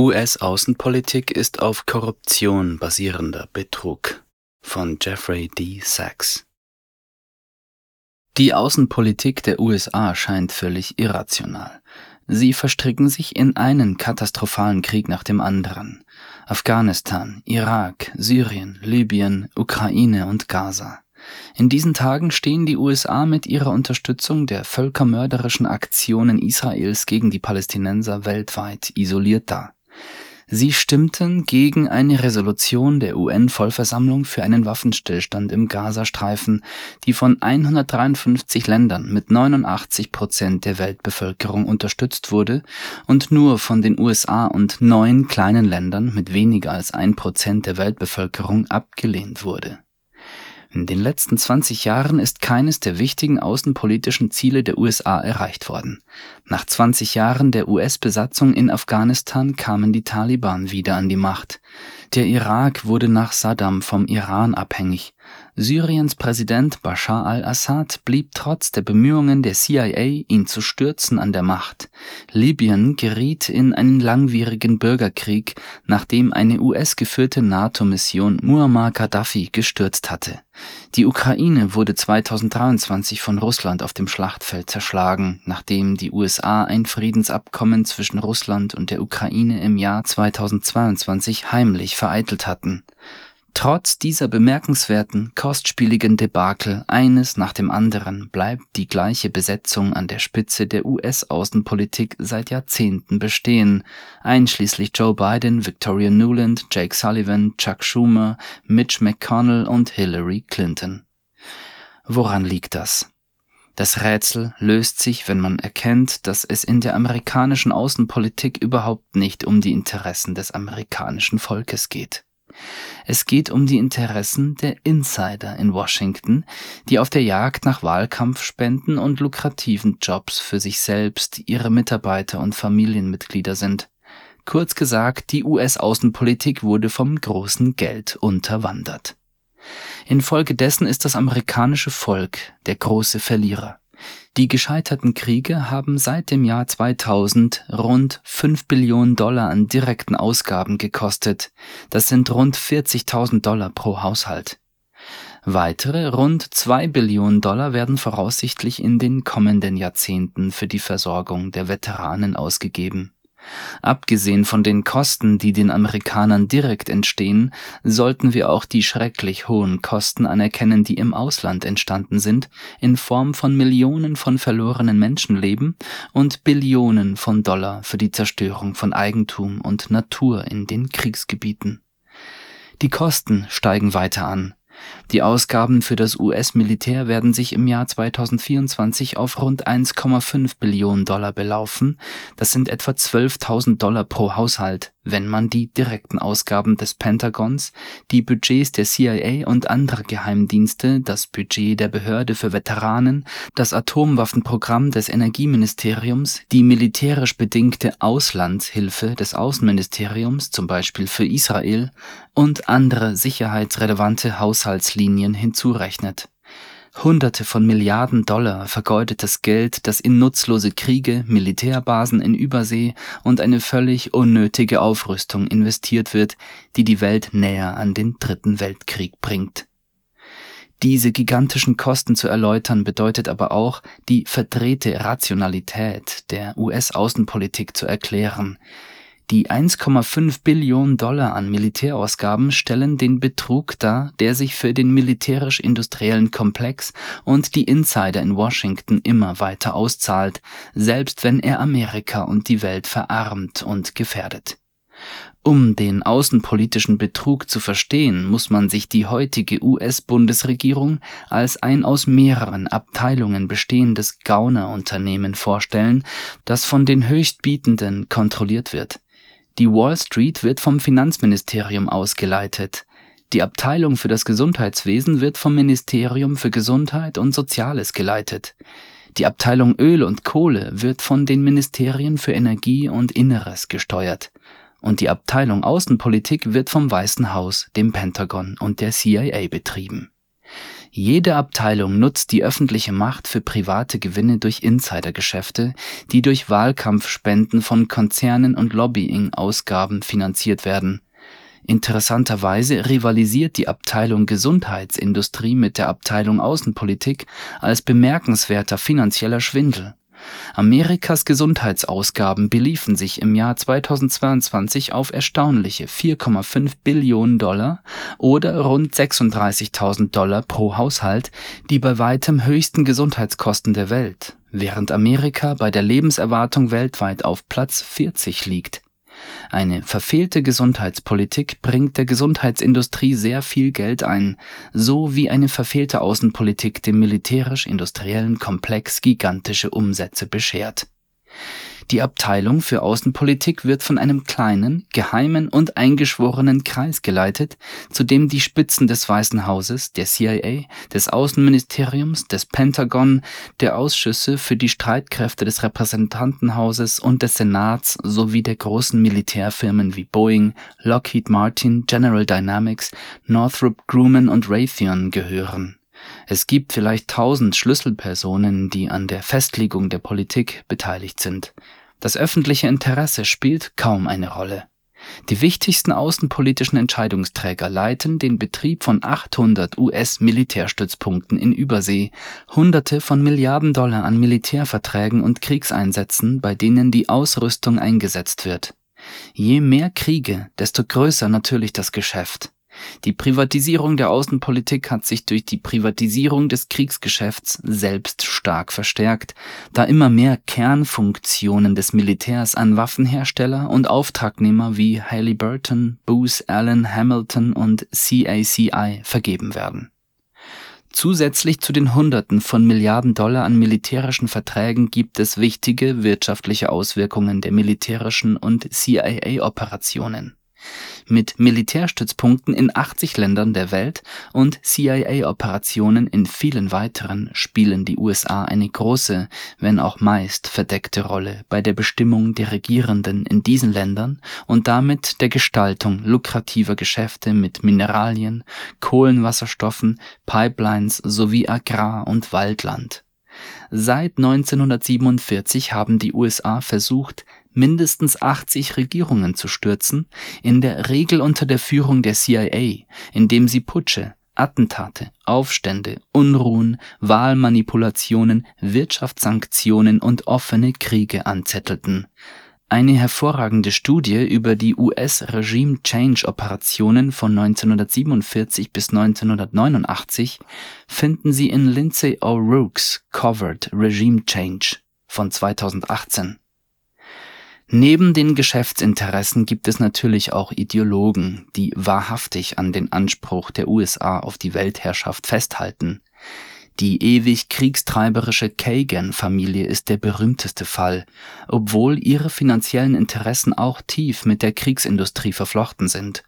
US-Außenpolitik ist auf Korruption basierender Betrug von Jeffrey D. Sachs Die Außenpolitik der USA scheint völlig irrational. Sie verstricken sich in einen katastrophalen Krieg nach dem anderen. Afghanistan, Irak, Syrien, Libyen, Ukraine und Gaza. In diesen Tagen stehen die USA mit ihrer Unterstützung der völkermörderischen Aktionen Israels gegen die Palästinenser weltweit isoliert da. Sie stimmten gegen eine Resolution der UN-Vollversammlung für einen Waffenstillstand im Gazastreifen, die von 153 Ländern mit 89 Prozent der Weltbevölkerung unterstützt wurde und nur von den USA und neun kleinen Ländern mit weniger als ein Prozent der Weltbevölkerung abgelehnt wurde in den letzten 20 Jahren ist keines der wichtigen außenpolitischen Ziele der USA erreicht worden. Nach 20 Jahren der US-Besatzung in Afghanistan kamen die Taliban wieder an die Macht. Der Irak wurde nach Saddam vom Iran abhängig. Syriens Präsident Bashar al-Assad blieb trotz der Bemühungen der CIA, ihn zu stürzen, an der Macht. Libyen geriet in einen langwierigen Bürgerkrieg, nachdem eine US-geführte NATO-Mission Muammar Gaddafi gestürzt hatte. Die Ukraine wurde 2023 von Russland auf dem Schlachtfeld zerschlagen, nachdem die USA ein Friedensabkommen zwischen Russland und der Ukraine im Jahr 2022 heimlich vereitelt hatten. Trotz dieser bemerkenswerten, kostspieligen Debakel eines nach dem anderen bleibt die gleiche Besetzung an der Spitze der US-Außenpolitik seit Jahrzehnten bestehen, einschließlich Joe Biden, Victoria Nuland, Jake Sullivan, Chuck Schumer, Mitch McConnell und Hillary Clinton. Woran liegt das? Das Rätsel löst sich, wenn man erkennt, dass es in der amerikanischen Außenpolitik überhaupt nicht um die Interessen des amerikanischen Volkes geht. Es geht um die Interessen der Insider in Washington, die auf der Jagd nach Wahlkampfspenden und lukrativen Jobs für sich selbst, ihre Mitarbeiter und Familienmitglieder sind. Kurz gesagt, die US-Außenpolitik wurde vom großen Geld unterwandert. Infolgedessen ist das amerikanische Volk der große Verlierer. Die gescheiterten Kriege haben seit dem Jahr 2000 rund 5 Billionen Dollar an direkten Ausgaben gekostet. Das sind rund 40.000 Dollar pro Haushalt. Weitere rund 2 Billionen Dollar werden voraussichtlich in den kommenden Jahrzehnten für die Versorgung der Veteranen ausgegeben Abgesehen von den Kosten, die den Amerikanern direkt entstehen, sollten wir auch die schrecklich hohen Kosten anerkennen, die im Ausland entstanden sind, in Form von Millionen von verlorenen Menschenleben und Billionen von Dollar für die Zerstörung von Eigentum und Natur in den Kriegsgebieten. Die Kosten steigen weiter an die Ausgaben für das US-Militär werden sich im Jahr 2024 auf rund 1,5 Billionen Dollar belaufen, das sind etwa 12.000 Dollar pro Haushalt wenn man die direkten Ausgaben des Pentagons, die Budgets der CIA und anderer Geheimdienste, das Budget der Behörde für Veteranen, das Atomwaffenprogramm des Energieministeriums, die militärisch bedingte Auslandshilfe des Außenministeriums, zum Beispiel für Israel, und andere sicherheitsrelevante Haushaltslinien hinzurechnet Hunderte von Milliarden Dollar vergeudetes Geld, das in nutzlose Kriege, Militärbasen in Übersee und eine völlig unnötige Aufrüstung investiert wird, die die Welt näher an den Dritten Weltkrieg bringt. Diese gigantischen Kosten zu erläutern bedeutet aber auch, die verdrehte Rationalität der US-Außenpolitik zu erklären, die 1,5 Billionen Dollar an Militärausgaben stellen den Betrug dar, der sich für den militärisch-industriellen Komplex und die Insider in Washington immer weiter auszahlt, selbst wenn er Amerika und die Welt verarmt und gefährdet. Um den außenpolitischen Betrug zu verstehen, muss man sich die heutige US-Bundesregierung als ein aus mehreren Abteilungen bestehendes Gaunerunternehmen vorstellen, das von den Höchstbietenden kontrolliert wird die Wall Street wird vom Finanzministerium ausgeleitet. Die Abteilung für das Gesundheitswesen wird vom Ministerium für Gesundheit und Soziales geleitet. Die Abteilung Öl und Kohle wird von den Ministerien für Energie und Inneres gesteuert. Und die Abteilung Außenpolitik wird vom Weißen Haus, dem Pentagon und der CIA betrieben Jede Abteilung nutzt die öffentliche Macht für private Gewinne durch Insidergeschäfte, die durch Wahlkampfspenden von Konzernen und Lobbying-Ausgaben finanziert werden. Interessanterweise rivalisiert die Abteilung Gesundheitsindustrie mit der Abteilung Außenpolitik als bemerkenswerter finanzieller Schwindel Amerikas Gesundheitsausgaben beliefen sich im Jahr 2022 auf erstaunliche 4,5 Billionen Dollar oder rund 36.000 Dollar pro Haushalt, die bei weitem höchsten Gesundheitskosten der Welt, während Amerika bei der Lebenserwartung weltweit auf Platz 40 liegt eine verfehlte Gesundheitspolitik bringt der Gesundheitsindustrie sehr viel Geld ein, so wie eine verfehlte Außenpolitik dem militärisch-industriellen Komplex gigantische Umsätze beschert die Abteilung für Außenpolitik wird von einem kleinen, geheimen und eingeschworenen Kreis geleitet, zu dem die Spitzen des Weißen Hauses, der CIA, des Außenministeriums, des Pentagon, der Ausschüsse für die Streitkräfte des Repräsentantenhauses und des Senats sowie der großen Militärfirmen wie Boeing, Lockheed Martin, General Dynamics, Northrop Grumman und Raytheon gehören. Es gibt vielleicht tausend Schlüsselpersonen, die an der Festlegung der Politik beteiligt sind. Das öffentliche Interesse spielt kaum eine Rolle. Die wichtigsten außenpolitischen Entscheidungsträger leiten den Betrieb von 800 US-Militärstützpunkten in Übersee, Hunderte von Milliarden Dollar an Militärverträgen und Kriegseinsätzen, bei denen die Ausrüstung eingesetzt wird. Je mehr Kriege, desto größer natürlich das Geschäft. Die Privatisierung der Außenpolitik hat sich durch die Privatisierung des Kriegsgeschäfts selbst stark verstärkt, da immer mehr Kernfunktionen des Militärs an Waffenhersteller und Auftragnehmer wie Halliburton, Booz Allen Hamilton und CACI vergeben werden. Zusätzlich zu den Hunderten von Milliarden Dollar an militärischen Verträgen gibt es wichtige wirtschaftliche Auswirkungen der militärischen und CIA-Operationen mit Militärstützpunkten in 80 Ländern der Welt und CIA-Operationen in vielen weiteren spielen die USA eine große, wenn auch meist verdeckte Rolle bei der Bestimmung der Regierenden in diesen Ländern und damit der Gestaltung lukrativer Geschäfte mit Mineralien, Kohlenwasserstoffen, Pipelines sowie Agrar und Waldland. Seit 1947 haben die USA versucht mindestens 80 Regierungen zu stürzen, in der Regel unter der Führung der CIA, indem sie Putsche, Attentate, Aufstände, Unruhen, Wahlmanipulationen, Wirtschaftssanktionen und offene Kriege anzettelten. Eine hervorragende Studie über die US-Regime-Change-Operationen von 1947 bis 1989 finden Sie in Lindsay O'Rourke's Covered Regime Change von 2018. Neben den Geschäftsinteressen gibt es natürlich auch Ideologen, die wahrhaftig an den Anspruch der USA auf die Weltherrschaft festhalten. Die ewig kriegstreiberische Kagan-Familie ist der berühmteste Fall, obwohl ihre finanziellen Interessen auch tief mit der Kriegsindustrie verflochten sind.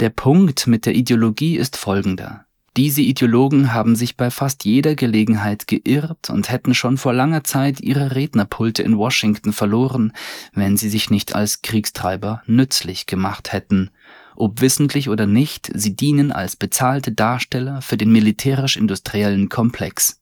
Der Punkt mit der Ideologie ist folgender diese Ideologen haben sich bei fast jeder Gelegenheit geirrt und hätten schon vor langer Zeit ihre Rednerpulte in Washington verloren, wenn sie sich nicht als Kriegstreiber nützlich gemacht hätten. Ob wissentlich oder nicht, sie dienen als bezahlte Darsteller für den militärisch-industriellen Komplex.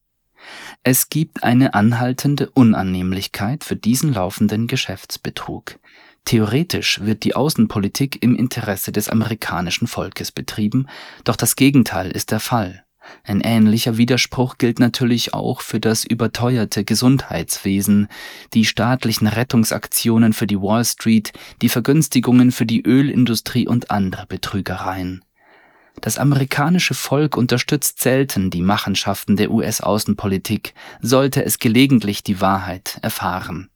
Es gibt eine anhaltende Unannehmlichkeit für diesen laufenden Geschäftsbetrug. Theoretisch wird die Außenpolitik im Interesse des amerikanischen Volkes betrieben, doch das Gegenteil ist der Fall. Ein ähnlicher Widerspruch gilt natürlich auch für das überteuerte Gesundheitswesen, die staatlichen Rettungsaktionen für die Wall Street, die Vergünstigungen für die Ölindustrie und andere Betrügereien. Das amerikanische Volk unterstützt selten die Machenschaften der US-Außenpolitik, sollte es gelegentlich die Wahrheit erfahren.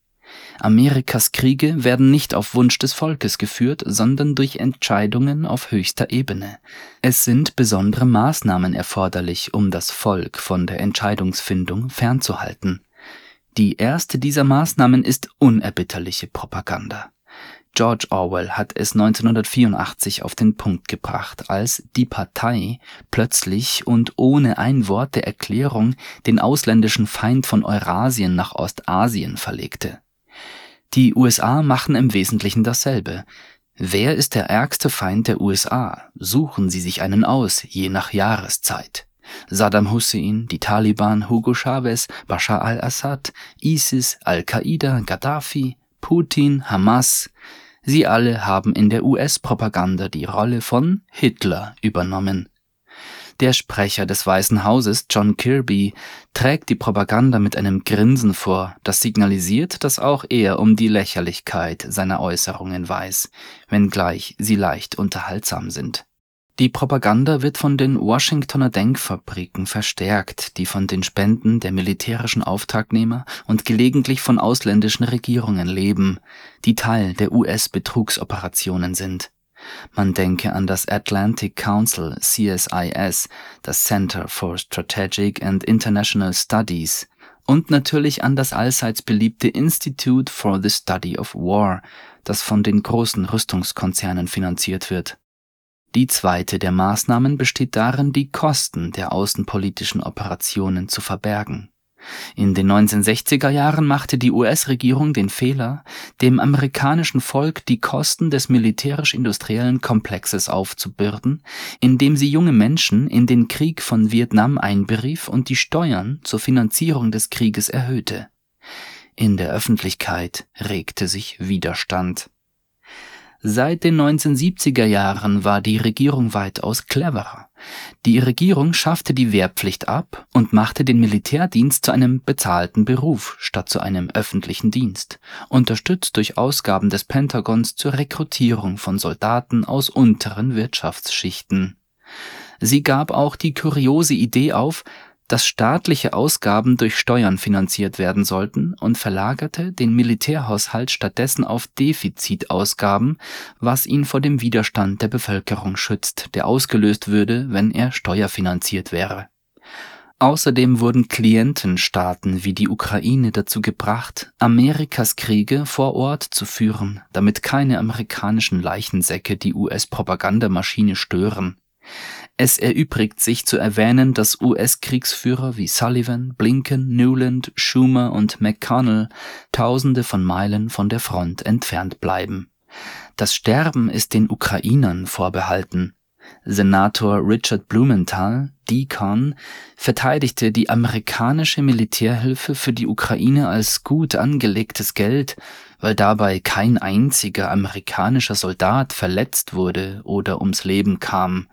Amerikas Kriege werden nicht auf Wunsch des Volkes geführt, sondern durch Entscheidungen auf höchster Ebene. Es sind besondere Maßnahmen erforderlich, um das Volk von der Entscheidungsfindung fernzuhalten. Die erste dieser Maßnahmen ist unerbitterliche Propaganda. George Orwell hat es 1984 auf den Punkt gebracht, als Die Partei plötzlich und ohne ein Wort der Erklärung den ausländischen Feind von Eurasien nach Ostasien verlegte die USA machen im Wesentlichen dasselbe. Wer ist der ärgste Feind der USA? Suchen Sie sich einen aus, je nach Jahreszeit. Saddam Hussein, die Taliban, Hugo Chavez, Bashar al-Assad, ISIS, Al-Qaida, Gaddafi, Putin, Hamas, sie alle haben in der US-Propaganda die Rolle von Hitler übernommen. Der Sprecher des Weißen Hauses, John Kirby, trägt die Propaganda mit einem Grinsen vor, das signalisiert, dass auch er um die Lächerlichkeit seiner Äußerungen weiß, wenngleich sie leicht unterhaltsam sind. Die Propaganda wird von den Washingtoner Denkfabriken verstärkt, die von den Spenden der militärischen Auftragnehmer und gelegentlich von ausländischen Regierungen leben, die Teil der US-Betrugsoperationen sind. Man denke an das Atlantic Council CSIS, das Center for Strategic and International Studies, und natürlich an das allseits beliebte Institute for the Study of War, das von den großen Rüstungskonzernen finanziert wird die zweite der Maßnahmen besteht darin, die Kosten der außenpolitischen Operationen zu verbergen. In den 1960er Jahren machte die US-Regierung den Fehler, dem amerikanischen Volk die Kosten des militärisch-industriellen Komplexes aufzubürden, indem sie junge Menschen in den Krieg von Vietnam einberief und die Steuern zur Finanzierung des Krieges erhöhte. In der Öffentlichkeit regte sich Widerstand Seit den 1970er Jahren war die Regierung weitaus cleverer. Die Regierung schaffte die Wehrpflicht ab und machte den Militärdienst zu einem bezahlten Beruf statt zu einem öffentlichen Dienst, unterstützt durch Ausgaben des Pentagons zur Rekrutierung von Soldaten aus unteren Wirtschaftsschichten. Sie gab auch die kuriose Idee auf, dass staatliche Ausgaben durch Steuern finanziert werden sollten und verlagerte den Militärhaushalt stattdessen auf Defizitausgaben, was ihn vor dem Widerstand der Bevölkerung schützt, der ausgelöst würde, wenn er steuerfinanziert wäre. Außerdem wurden Klientenstaaten wie die Ukraine dazu gebracht, Amerikas Kriege vor Ort zu führen, damit keine amerikanischen Leichensäcke die US-Propagandamaschine stören es erübrigt sich zu erwähnen, dass US-Kriegsführer wie Sullivan, Blinken, Newland, Schumer und McConnell Tausende von Meilen von der Front entfernt bleiben. Das Sterben ist den Ukrainern vorbehalten. Senator Richard Blumenthal, Deacon, verteidigte die amerikanische Militärhilfe für die Ukraine als gut angelegtes Geld, weil dabei kein einziger amerikanischer Soldat verletzt wurde oder ums Leben kam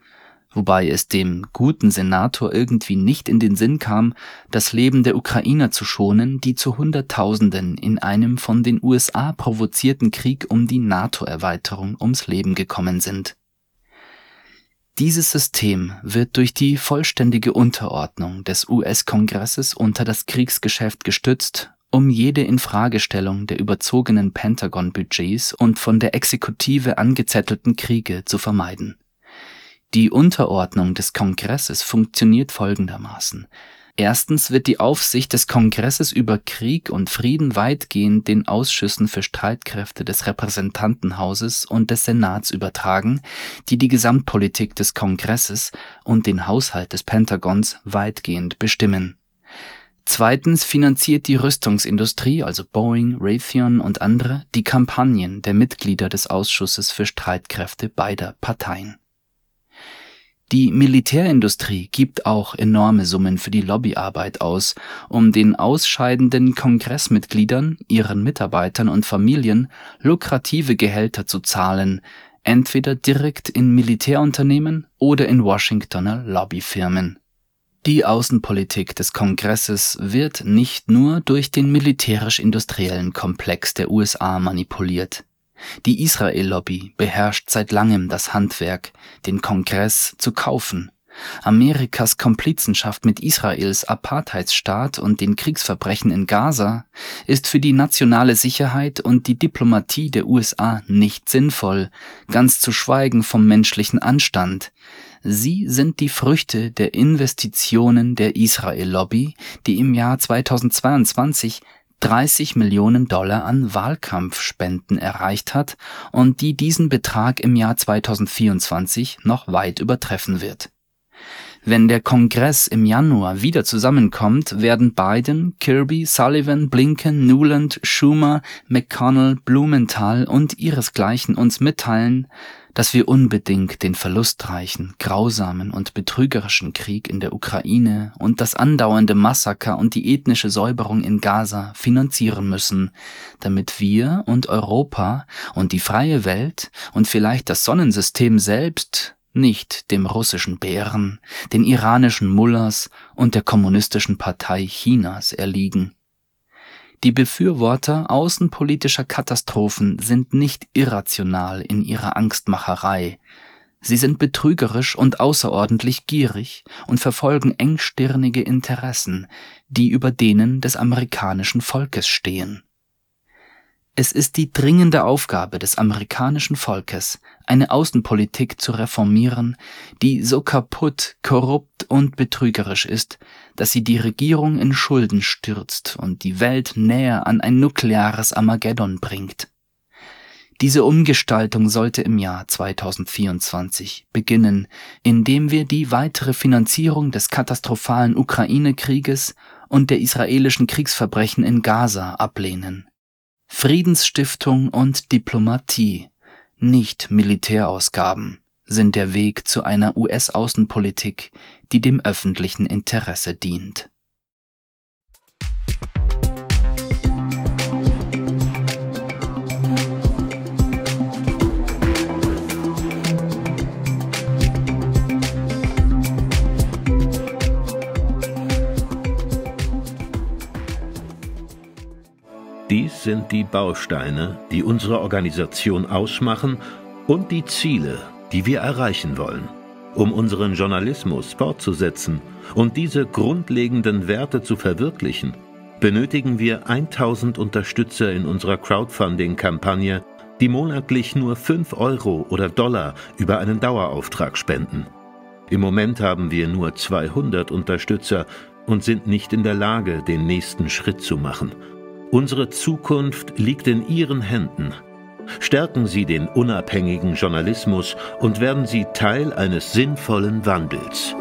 wobei es dem guten Senator irgendwie nicht in den Sinn kam, das Leben der Ukrainer zu schonen, die zu Hunderttausenden in einem von den USA provozierten Krieg um die NATO-Erweiterung ums Leben gekommen sind. Dieses System wird durch die vollständige Unterordnung des US-Kongresses unter das Kriegsgeschäft gestützt, um jede Infragestellung der überzogenen Pentagon-Budgets und von der Exekutive angezettelten Kriege zu vermeiden die Unterordnung des Kongresses funktioniert folgendermaßen. Erstens wird die Aufsicht des Kongresses über Krieg und Frieden weitgehend den Ausschüssen für Streitkräfte des Repräsentantenhauses und des Senats übertragen, die die Gesamtpolitik des Kongresses und den Haushalt des Pentagons weitgehend bestimmen. Zweitens finanziert die Rüstungsindustrie, also Boeing, Raytheon und andere, die Kampagnen der Mitglieder des Ausschusses für Streitkräfte beider Parteien die Militärindustrie gibt auch enorme Summen für die Lobbyarbeit aus, um den ausscheidenden Kongressmitgliedern, ihren Mitarbeitern und Familien lukrative Gehälter zu zahlen, entweder direkt in Militärunternehmen oder in Washingtoner Lobbyfirmen. Die Außenpolitik des Kongresses wird nicht nur durch den militärisch-industriellen Komplex der USA manipuliert die Israel-Lobby beherrscht seit langem das Handwerk, den Kongress zu kaufen. Amerikas Komplizenschaft mit Israels Apartheidsstaat und den Kriegsverbrechen in Gaza ist für die nationale Sicherheit und die Diplomatie der USA nicht sinnvoll, ganz zu schweigen vom menschlichen Anstand. Sie sind die Früchte der Investitionen der Israel-Lobby, die im Jahr 2022 30 Millionen Dollar an Wahlkampfspenden erreicht hat und die diesen Betrag im Jahr 2024 noch weit übertreffen wird. Wenn der Kongress im Januar wieder zusammenkommt, werden Biden, Kirby, Sullivan, Blinken, Nuland, Schumer, McConnell, Blumenthal und ihresgleichen uns mitteilen, dass wir unbedingt den verlustreichen, grausamen und betrügerischen Krieg in der Ukraine und das andauernde Massaker und die ethnische Säuberung in Gaza finanzieren müssen, damit wir und Europa und die freie Welt und vielleicht das Sonnensystem selbst nicht dem russischen Bären, den iranischen Mullahs und der kommunistischen Partei Chinas erliegen. Die Befürworter außenpolitischer Katastrophen sind nicht irrational in ihrer Angstmacherei, sie sind betrügerisch und außerordentlich gierig und verfolgen engstirnige Interessen, die über denen des amerikanischen Volkes stehen es ist die dringende Aufgabe des amerikanischen Volkes, eine Außenpolitik zu reformieren, die so kaputt, korrupt und betrügerisch ist, dass sie die Regierung in Schulden stürzt und die Welt näher an ein nukleares Armageddon bringt. Diese Umgestaltung sollte im Jahr 2024 beginnen, indem wir die weitere Finanzierung des katastrophalen Ukraine-Krieges und der israelischen Kriegsverbrechen in Gaza ablehnen Friedensstiftung und Diplomatie, nicht Militärausgaben, sind der Weg zu einer US-Außenpolitik, die dem öffentlichen Interesse dient sind die Bausteine, die unsere Organisation ausmachen und die Ziele, die wir erreichen wollen. Um unseren Journalismus fortzusetzen und diese grundlegenden Werte zu verwirklichen, benötigen wir 1000 Unterstützer in unserer Crowdfunding-Kampagne, die monatlich nur 5 Euro oder Dollar über einen Dauerauftrag spenden. Im Moment haben wir nur 200 Unterstützer und sind nicht in der Lage, den nächsten Schritt zu machen – Unsere Zukunft liegt in Ihren Händen. Stärken Sie den unabhängigen Journalismus und werden Sie Teil eines sinnvollen Wandels.